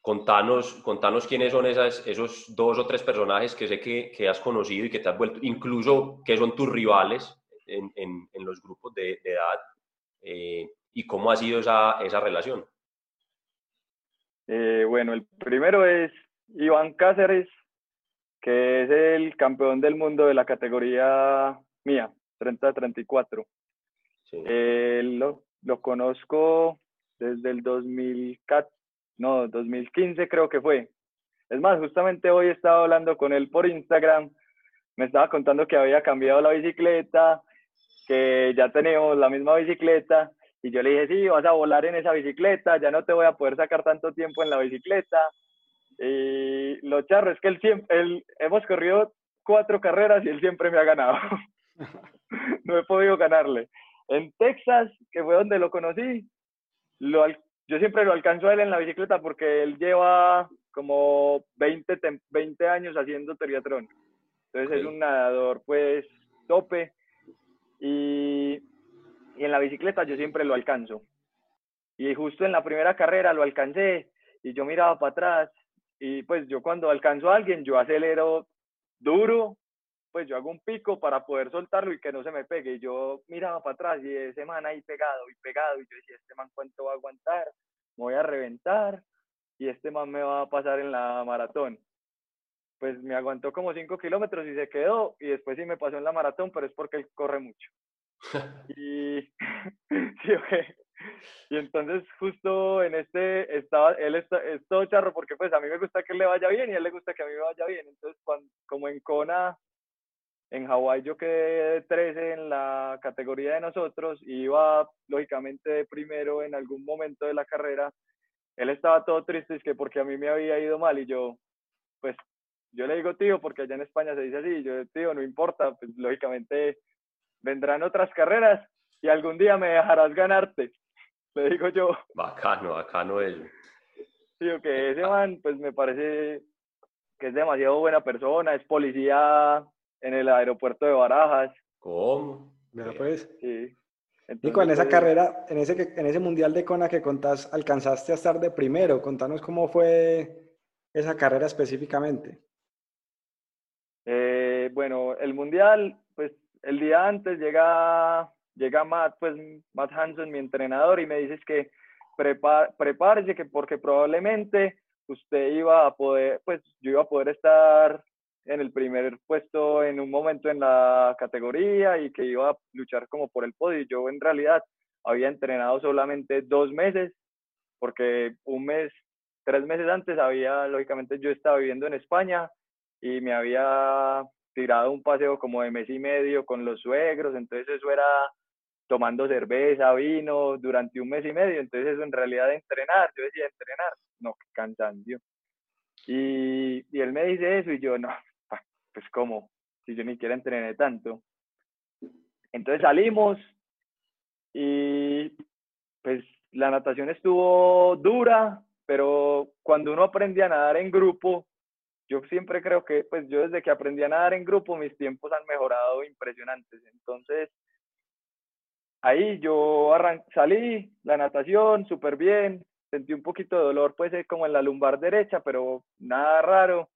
contanos, contanos quiénes son esas, esos dos o tres personajes que sé que, que, has conocido y que te has vuelto, incluso que son tus rivales en, en, en los grupos de, de edad. Eh, y cómo ha sido esa, esa relación. Eh, bueno, el primero es Iván Cáceres, que es el campeón del mundo de la categoría mía, 30-34. Eh, lo, lo, conozco desde el 2014, no, 2015 creo que fue. Es más, justamente hoy estaba hablando con él por Instagram, me estaba contando que había cambiado la bicicleta que ya teníamos la misma bicicleta y yo le dije, sí, vas a volar en esa bicicleta, ya no te voy a poder sacar tanto tiempo en la bicicleta. Y lo charro es que él siempre, él, hemos corrido cuatro carreras y él siempre me ha ganado. no he podido ganarle. En Texas, que fue donde lo conocí, lo, yo siempre lo alcanzo a él en la bicicleta porque él lleva como 20, 20 años haciendo triatlón. Entonces es un nadador pues tope y, y en la bicicleta yo siempre lo alcanzo. Y justo en la primera carrera lo alcancé y yo miraba para atrás y pues yo cuando alcanzo a alguien yo acelero duro, pues yo hago un pico para poder soltarlo y que no se me pegue. Y yo miraba para atrás y ese man ahí pegado y pegado y yo decía, este man cuánto va a aguantar, me voy a reventar y este man me va a pasar en la maratón. Pues me aguantó como 5 kilómetros y se quedó y después sí me pasó en la maratón, pero es porque él corre mucho. y, sí, okay. y entonces justo en este, estaba, él está, es todo charro porque pues a mí me gusta que le vaya bien y a él le gusta que a mí me vaya bien. Entonces cuando, como en Kona, en Hawái yo quedé 13 en la categoría de nosotros y iba lógicamente primero en algún momento de la carrera él estaba todo triste, es que porque a mí me había ido mal y yo, pues, yo le digo tío, porque allá en España se dice así, yo tío, no importa, pues lógicamente vendrán otras carreras y algún día me dejarás ganarte, le digo yo. Bacano, bacano eso. Tío, que ese man, pues me parece que es demasiado buena persona, es policía en el aeropuerto de Barajas. ¿Cómo? Mira, pues. Sí. Nico, en esa carrera, en ese, en ese mundial de Kona que contás, alcanzaste a estar de primero. Contanos cómo fue esa carrera específicamente. Bueno, el mundial, pues el día antes llega, llega Matt, pues Matt Hanson, mi entrenador, y me dices que prepárese, que porque probablemente usted iba a poder, pues yo iba a poder estar en el primer puesto en un momento en la categoría y que iba a luchar como por el podio. Yo en realidad había entrenado solamente dos meses, porque un mes, tres meses antes había, lógicamente yo estaba viviendo en España y me había tirado un paseo como de mes y medio con los suegros, entonces eso era tomando cerveza, vino durante un mes y medio, entonces eso en realidad entrenar, yo decía entrenar, no, qué cansancio. Y, y él me dice eso y yo, no, pues cómo, si yo ni siquiera entrené tanto. Entonces salimos y pues la natación estuvo dura, pero cuando uno aprende a nadar en grupo, yo siempre creo que, pues yo desde que aprendí a nadar en grupo, mis tiempos han mejorado impresionantes. Entonces, ahí yo salí, la natación, súper bien, sentí un poquito de dolor, pues como en la lumbar derecha, pero nada raro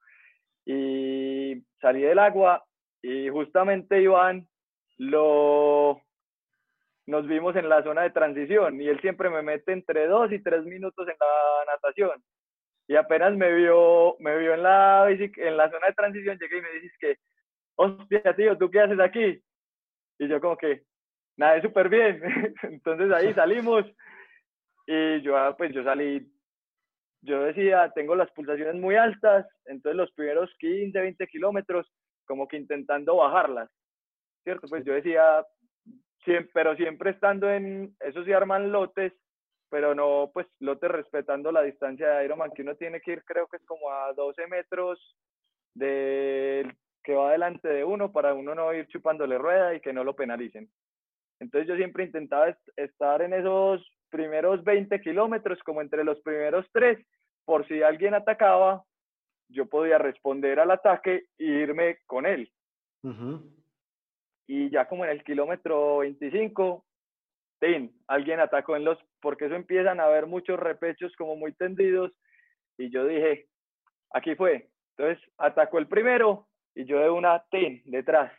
y salí del agua y justamente Iván lo nos vimos en la zona de transición y él siempre me mete entre dos y tres minutos en la natación y apenas me vio me vio en la en la zona de transición llegué y me dices que hostia tío tú qué haces aquí y yo como que nada súper bien entonces ahí salimos y yo ah, pues yo salí yo decía, tengo las pulsaciones muy altas, entonces los primeros 15, 20 kilómetros, como que intentando bajarlas, ¿cierto? Pues yo decía, siempre, pero siempre estando en, eso sí arman lotes, pero no, pues lotes respetando la distancia de Ironman, que uno tiene que ir, creo que es como a 12 metros de que va delante de uno para uno no ir chupándole rueda y que no lo penalicen. Entonces yo siempre intentaba estar en esos primeros 20 kilómetros, como entre los primeros tres, por si alguien atacaba, yo podía responder al ataque e irme con él. Y ya como en el kilómetro 25, ¡tin! alguien atacó en los, porque eso empiezan a haber muchos repechos como muy tendidos, y yo dije, aquí fue. Entonces atacó el primero y yo de una tin detrás.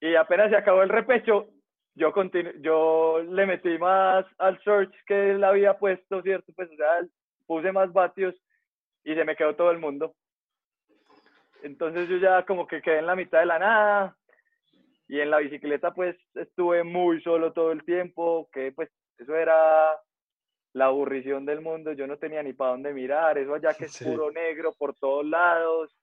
Y apenas se acabó el repecho, yo, yo le metí más al search que él había puesto, ¿cierto? Pues, o sea, puse más vatios y se me quedó todo el mundo. Entonces yo ya como que quedé en la mitad de la nada y en la bicicleta pues estuve muy solo todo el tiempo, que pues eso era la aburrición del mundo, yo no tenía ni para dónde mirar, eso allá que es puro negro por todos lados,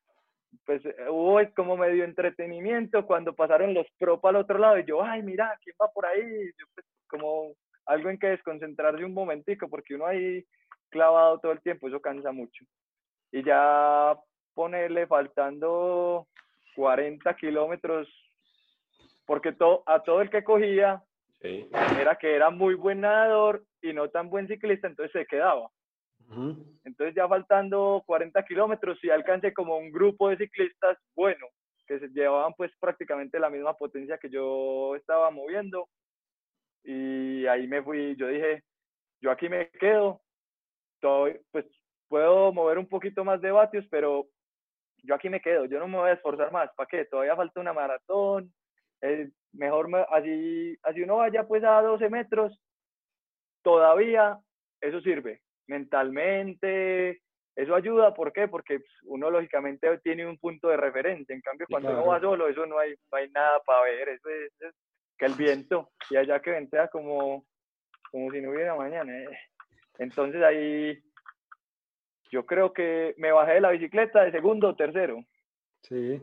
pues hubo como medio entretenimiento cuando pasaron los pro para el otro lado y yo, ay, mira, ¿quién va por ahí? Yo, pues, como algo en que desconcentrarse un momentico, porque uno ahí clavado todo el tiempo, eso cansa mucho. Y ya ponerle faltando 40 kilómetros, porque to, a todo el que cogía era que era muy buen nadador y no tan buen ciclista, entonces se quedaba. Entonces ya faltando 40 kilómetros y alcancé como un grupo de ciclistas bueno, que se llevaban pues prácticamente la misma potencia que yo estaba moviendo. Y ahí me fui, yo dije, yo aquí me quedo, todo, pues puedo mover un poquito más de vatios, pero yo aquí me quedo, yo no me voy a esforzar más, ¿para qué? Todavía falta una maratón, mejor así, así uno vaya pues a 12 metros, todavía eso sirve, mentalmente, eso ayuda, ¿por qué? Porque pues, uno lógicamente tiene un punto de referencia, en cambio cuando uno va solo, eso no hay, no hay nada para ver, eso es, que el viento, y allá que ventea como, como si no hubiera mañana. Eh. Entonces ahí yo creo que me bajé de la bicicleta de segundo o tercero. Sí.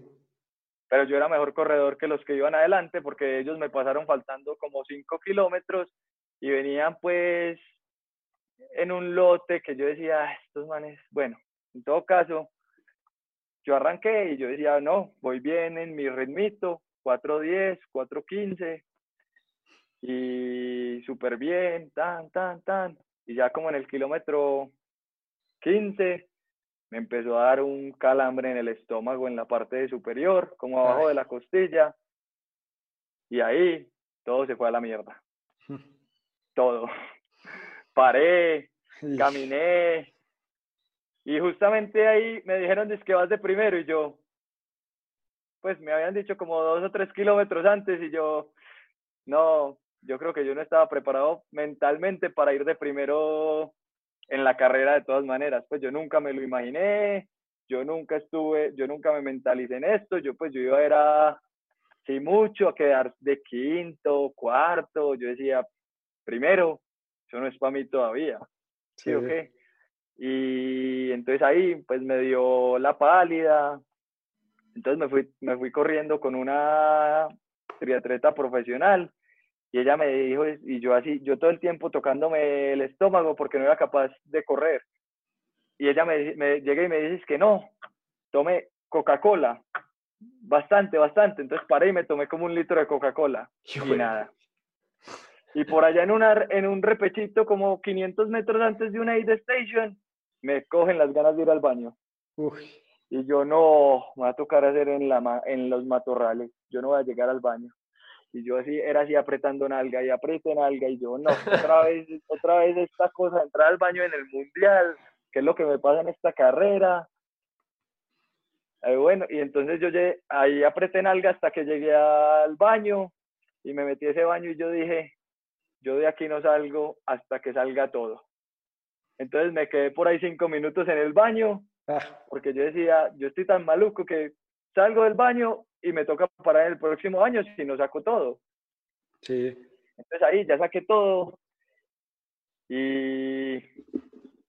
Pero yo era mejor corredor que los que iban adelante porque ellos me pasaron faltando como cinco kilómetros y venían pues en un lote que yo decía, ah, estos manes, bueno, en todo caso, yo arranqué y yo decía, no, voy bien en mi ritmito, 4.10, 4.15 y súper bien, tan, tan, tan. Y ya como en el kilómetro 15 me empezó a dar un calambre en el estómago en la parte superior, como abajo de la costilla. Y ahí todo se fue a la mierda. todo paré, caminé. Y justamente ahí me dijeron, que vas de primero. Y yo, pues me habían dicho como dos o tres kilómetros antes. Y yo, no, yo creo que yo no estaba preparado mentalmente para ir de primero en la carrera de todas maneras. Pues yo nunca me lo imaginé, yo nunca estuve, yo nunca me mentalicé en esto. Yo pues yo iba era, sí mucho, a quedar de quinto, cuarto. Yo decía, primero, eso no es para mí todavía. ¿Sí, o qué? Y entonces ahí pues me dio la pálida. Entonces me fui, me fui corriendo con una triatleta profesional y ella me dijo, y yo así, yo todo el tiempo tocándome el estómago porque no era capaz de correr. Y ella me, me llega y me dice que no, tome Coca-Cola, bastante, bastante. Entonces paré y me tomé como un litro de Coca-Cola y nada. Y por allá en, una, en un repechito, como 500 metros antes de una aid station, me cogen las ganas de ir al baño. Y yo no, me va a tocar hacer en, la, en los matorrales, yo no voy a llegar al baño. Y yo así, era así apretando nalga y aprieten nalga y yo, no, otra vez, otra vez esta cosa, entrar al baño en el mundial, que es lo que me pasa en esta carrera. Eh, bueno, y entonces yo llegué, ahí apreté nalga hasta que llegué al baño y me metí a ese baño y yo dije, yo de aquí no salgo hasta que salga todo. Entonces me quedé por ahí cinco minutos en el baño, ah. porque yo decía, yo estoy tan maluco que salgo del baño y me toca parar el próximo año si no saco todo. Sí. Entonces ahí ya saqué todo y,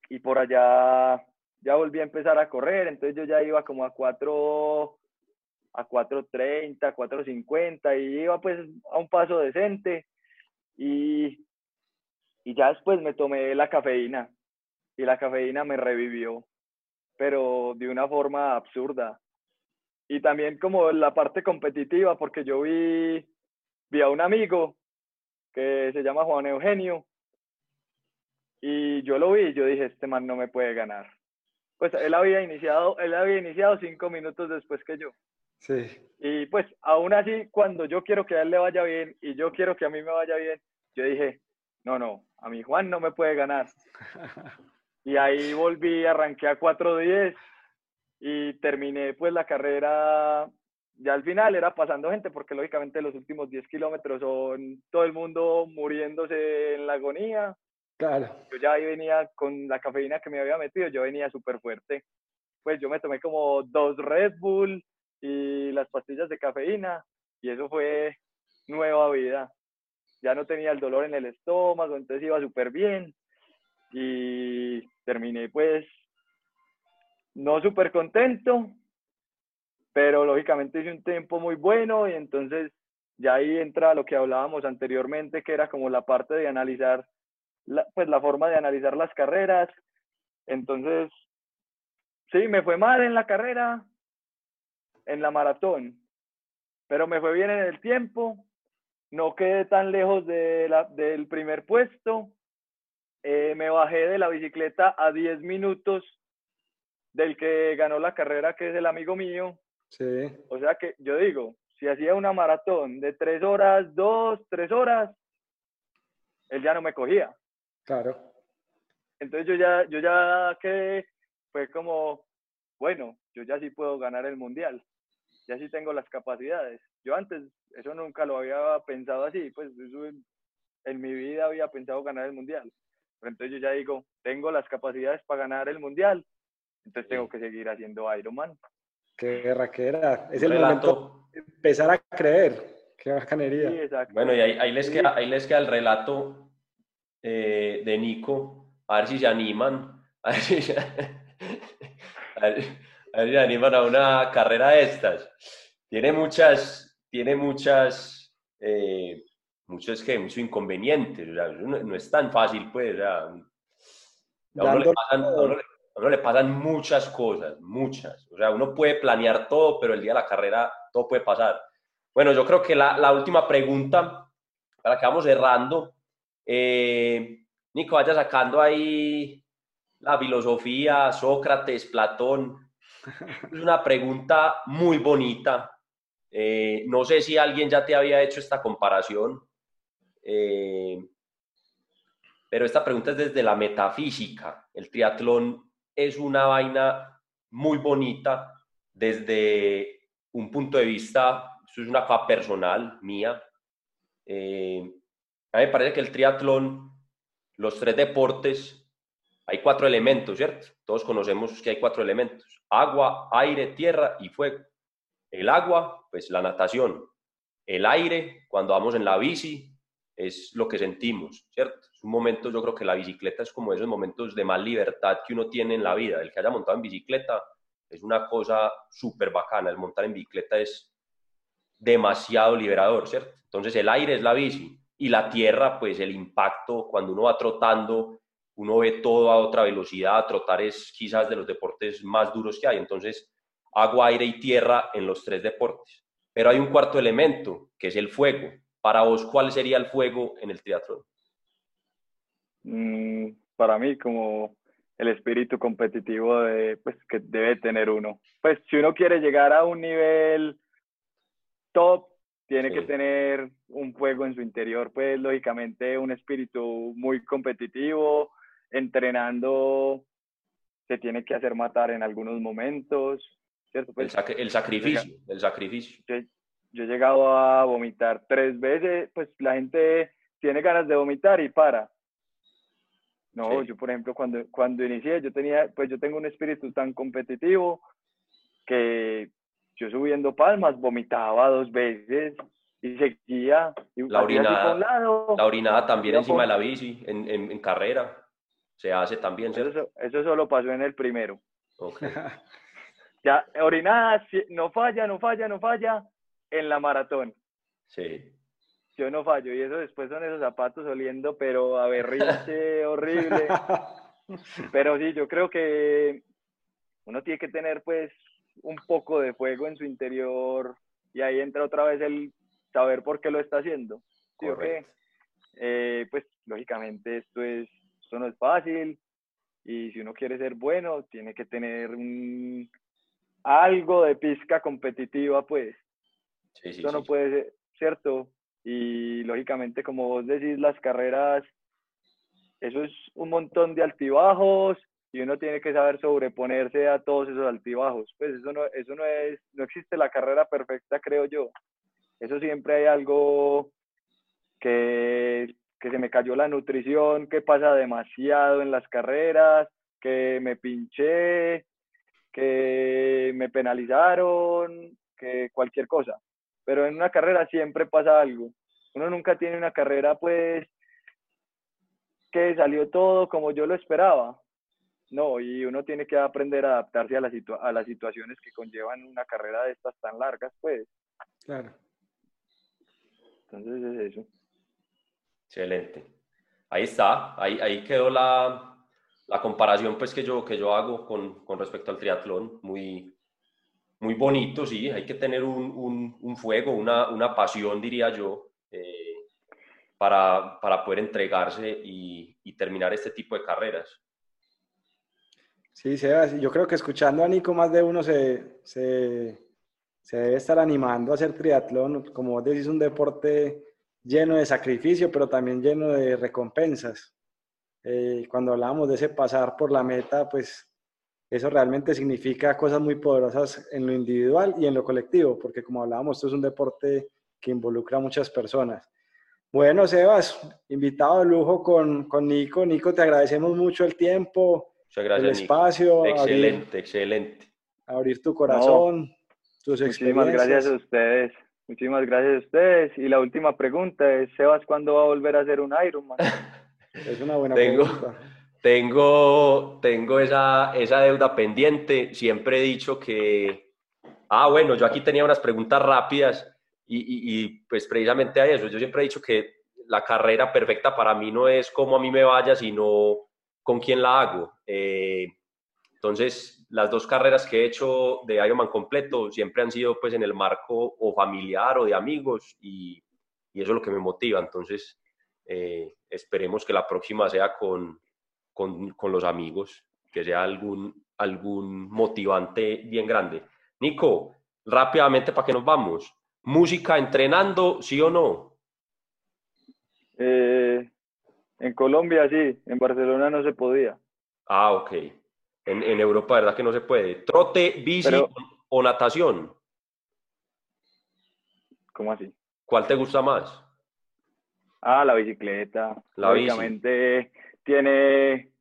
y por allá ya volví a empezar a correr, entonces yo ya iba como a 4 a 4.30, 4.50 y iba pues a un paso decente y, y ya después me tomé la cafeína y la cafeína me revivió, pero de una forma absurda. Y también como la parte competitiva, porque yo vi, vi a un amigo que se llama Juan Eugenio y yo lo vi y yo dije, este man no me puede ganar. Pues él había iniciado, él había iniciado cinco minutos después que yo. Sí. Y pues aún así, cuando yo quiero que a él le vaya bien y yo quiero que a mí me vaya bien, yo dije, no, no, a mi Juan no me puede ganar. Y ahí volví, arranqué a 4.10 y terminé pues la carrera, ya al final era pasando gente, porque lógicamente los últimos 10 kilómetros son todo el mundo muriéndose en la agonía. Claro. Yo ya ahí venía con la cafeína que me había metido, yo venía súper fuerte. Pues yo me tomé como dos Red Bull, y las pastillas de cafeína y eso fue nueva vida. Ya no tenía el dolor en el estómago, entonces iba súper bien y terminé pues no súper contento, pero lógicamente hice un tiempo muy bueno y entonces ya ahí entra lo que hablábamos anteriormente, que era como la parte de analizar, la, pues la forma de analizar las carreras. Entonces, sí, me fue mal en la carrera, en la maratón, pero me fue bien en el tiempo, no quedé tan lejos de del primer puesto, eh, me bajé de la bicicleta a 10 minutos del que ganó la carrera, que es el amigo mío. Sí. O sea que yo digo, si hacía una maratón de tres horas, dos, tres horas, él ya no me cogía. Claro. Entonces yo ya, yo ya quedé, fue como, bueno, yo ya sí puedo ganar el mundial, ya sí tengo las capacidades. Yo antes eso nunca lo había pensado así, pues en, en mi vida había pensado ganar el mundial. Pero entonces yo ya digo, tengo las capacidades para ganar el mundial, entonces tengo que seguir haciendo Ironman. Qué guerra que era. Es el momento de empezar a creer. Qué bacanería. Sí, exacto. Bueno, y ahí, ahí les queda, ahí les queda el relato eh, de Nico, a ver si se animan, a ver si, se- a ver- a ver si se animan a una carrera de estas. Tiene muchas, tiene muchas, eh, muchos, que muchos inconvenientes, o sea, no, no es tan fácil, pues, o sea, a uno, le pasan, a uno le- a uno le pasan muchas cosas, muchas. O sea, uno puede planear todo, pero el día de la carrera todo puede pasar. Bueno, yo creo que la, la última pregunta, para que vamos cerrando, eh, Nico, vaya sacando ahí la filosofía, Sócrates, Platón. Es una pregunta muy bonita. Eh, no sé si alguien ya te había hecho esta comparación, eh, pero esta pregunta es desde la metafísica. El triatlón es una vaina muy bonita desde un punto de vista, eso es una cosa personal mía. Eh, a mí me parece que el triatlón, los tres deportes, hay cuatro elementos, ¿cierto? Todos conocemos que hay cuatro elementos, agua, aire, tierra y fuego. El agua, pues la natación. El aire, cuando vamos en la bici, es lo que sentimos, ¿cierto? Es un momento, yo creo que la bicicleta es como esos momentos de más libertad que uno tiene en la vida. El que haya montado en bicicleta es una cosa súper bacana. El montar en bicicleta es demasiado liberador, ¿cierto? Entonces el aire es la bici y la tierra, pues el impacto, cuando uno va trotando, uno ve todo a otra velocidad. Trotar es quizás de los deportes más duros que hay. Entonces, agua, aire y tierra en los tres deportes. Pero hay un cuarto elemento, que es el fuego. Para vos, ¿cuál sería el fuego en el triatlón? Mm, para mí como el espíritu competitivo de, pues, que debe tener uno. Pues si uno quiere llegar a un nivel top, tiene Sí. que tener un fuego en su interior, pues lógicamente un espíritu muy competitivo, entrenando se tiene que hacer matar en algunos momentos, ¿cierto? El, Pues, sac- el sacrificio, el sacrificio. Yo, he llegado a vomitar tres veces, pues la gente tiene ganas de vomitar y para. No, Sí. yo por ejemplo cuando, cuando inicié, yo tenía, pues yo tengo un espíritu tan competitivo que yo subiendo palmas vomitaba dos veces y seguía y La orinada- lado. La orinada también encima por- de la bici, en, en- en carrera, se hace también, Eso, eso solo pasó en el primero. Ok. Ya, orinada, no falla, no falla, no falla, en la maratón. Sí. yo no fallo. Y eso después son esos zapatos oliendo, pero a berrinche horrible. Pero sí, yo creo que uno tiene que tener pues un poco de fuego en su interior y ahí entra otra vez el saber por qué lo está haciendo. ¿Sí. Eh, pues lógicamente esto es esto no es fácil y si uno quiere ser bueno tiene que tener un algo de pizca competitiva pues Sí, sí, esto no sí. puede ser, ¿cierto? Y lógicamente, como vos decís, las carreras, eso es un montón de altibajos y uno tiene que saber sobreponerse a todos esos altibajos. Pues eso no, eso no es, no existe la carrera perfecta, creo yo. Eso siempre hay algo que, que se me cayó la nutrición, que pasa demasiado en las carreras, que me pinché, que me penalizaron, que cualquier cosa pero en una carrera siempre pasa algo. Uno nunca tiene una carrera, pues, que salió todo como yo lo esperaba. no, y uno tiene que aprender a adaptarse a, la a las situaciones que conllevan una carrera de estas tan largas, pues. Claro. Entonces es eso. Excelente. Ahí está, ahí, ahí quedó la, la comparación pues que yo, que yo hago con, con respecto al triatlón. Muy, muy bonito, sí, hay que tener un, un, un fuego, una, una, pasión, diría yo, eh, para, para, poder entregarse y, y terminar este tipo de carreras. Sí, Sebas, yo creo que escuchando a Nico más de uno se, se, se, debe estar animando a hacer triatlón. Como vos decís, un deporte lleno de sacrificio, pero también lleno de recompensas. Eh, cuando hablamos de ese pasar por la meta, pues eso realmente significa cosas muy poderosas en lo individual y en lo colectivo, porque como hablábamos, esto es un deporte que involucra a muchas personas. Bueno, Sebas, invitado de lujo con, con Nico. Nico, te agradecemos mucho el tiempo, Muchas gracias, el espacio. Excelente, abrir, excelente. Abrir tu corazón, no, tus Muchísimas gracias a ustedes. Muchísimas gracias a ustedes. Y la última pregunta es, Sebas, ¿cuándo va a volver a hacer un Ironman? es una buena tengo, pregunta. Tengo, tengo esa, esa deuda pendiente. Siempre he dicho que... Ah, bueno, yo aquí tenía unas preguntas rápidas y, y, pues precisamente a eso. Yo siempre he dicho que la carrera perfecta para mí no es cómo a mí me vaya, sino con quién la hago. Eh, entonces, las dos carreras que he hecho de Ironman completo siempre han sido pues en el marco o familiar o de amigos y, y eso es lo que me motiva. Entonces, eh, esperemos que la próxima sea con, con, con, los amigos, que sea algún, algún motivante bien grande. Nico, rápidamente para que nos vamos. ¿Música entrenando, sí o no? Eh, en Colombia sí, en Barcelona no se podía. Ah, ok. En, en Europa, ¿verdad que no se puede? ¿Trote, bici Pero, o natación? ¿Cómo así? ¿Cuál te gusta más? Ah, la bicicleta. La Lógicamente tiene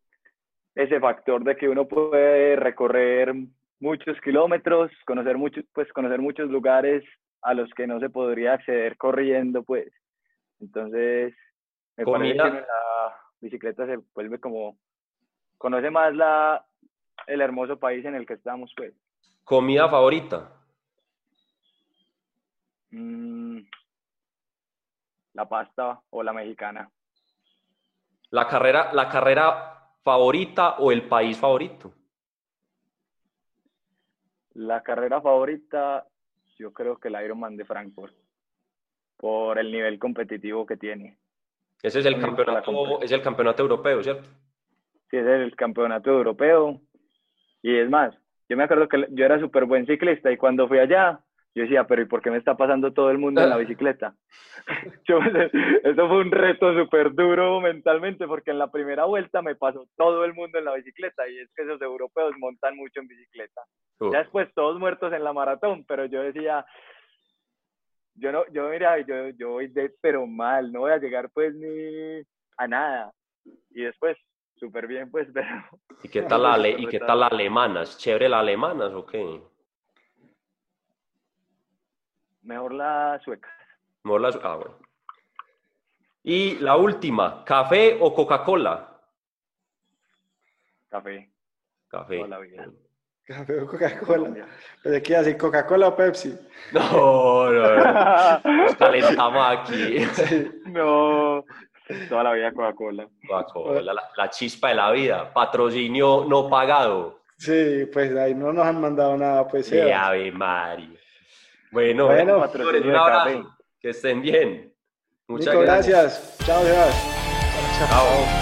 ese factor de que uno puede recorrer muchos kilómetros, conocer muchos, pues conocer muchos lugares a los que no se podría acceder corriendo, pues. Entonces, me parece que la bicicleta se vuelve como conoce más la el hermoso país en el que estamos, pues. ¿Comida favorita? Mm, la pasta o la mexicana. ¿La carrera, ¿La carrera favorita o el país favorito? La carrera favorita, yo creo que el Ironman de Frankfurt, por el nivel competitivo que tiene. Ese es el, campeonato, es el campeonato europeo, ¿cierto? Sí, es el campeonato europeo. Y es más, yo me acuerdo que yo era súper buen ciclista y cuando fui allá, yo decía, pero ¿y por qué me está pasando todo el mundo en la bicicleta? yo, eso fue un reto súper duro mentalmente porque en la primera vuelta me pasó todo el mundo en la bicicleta y es que esos europeos montan mucho en bicicleta. Uh. Ya después todos muertos en la maratón, pero yo decía, yo no, yo mira, yo, yo voy de pero mal, no voy a llegar pues ni a nada. Y después, súper bien pues, pero... ¿Y qué tal la, ¿y qué tal la alemanas? ¿Chévere la alemanas o qué? Mejor la sueca. Mejor la ah, bueno. Y la última, ¿café o Coca-Cola? Café. Café. Toda la vida. Café o Coca-Cola. ¿De qué hace? ¿Coca-Cola o Pepsi? No, no, no. Nos calentamos aquí. No, toda la vida Coca-Cola. Coca-Cola, la, la, chispa de la vida. Patrocinio no pagado. Sí, pues ahí no nos han mandado nada, pues. Sí, Ave María. Bueno, Bueno, un abrazo. Que estén bien. Muchas Nico, gracias. gracias. Chao, Sebas. Chao.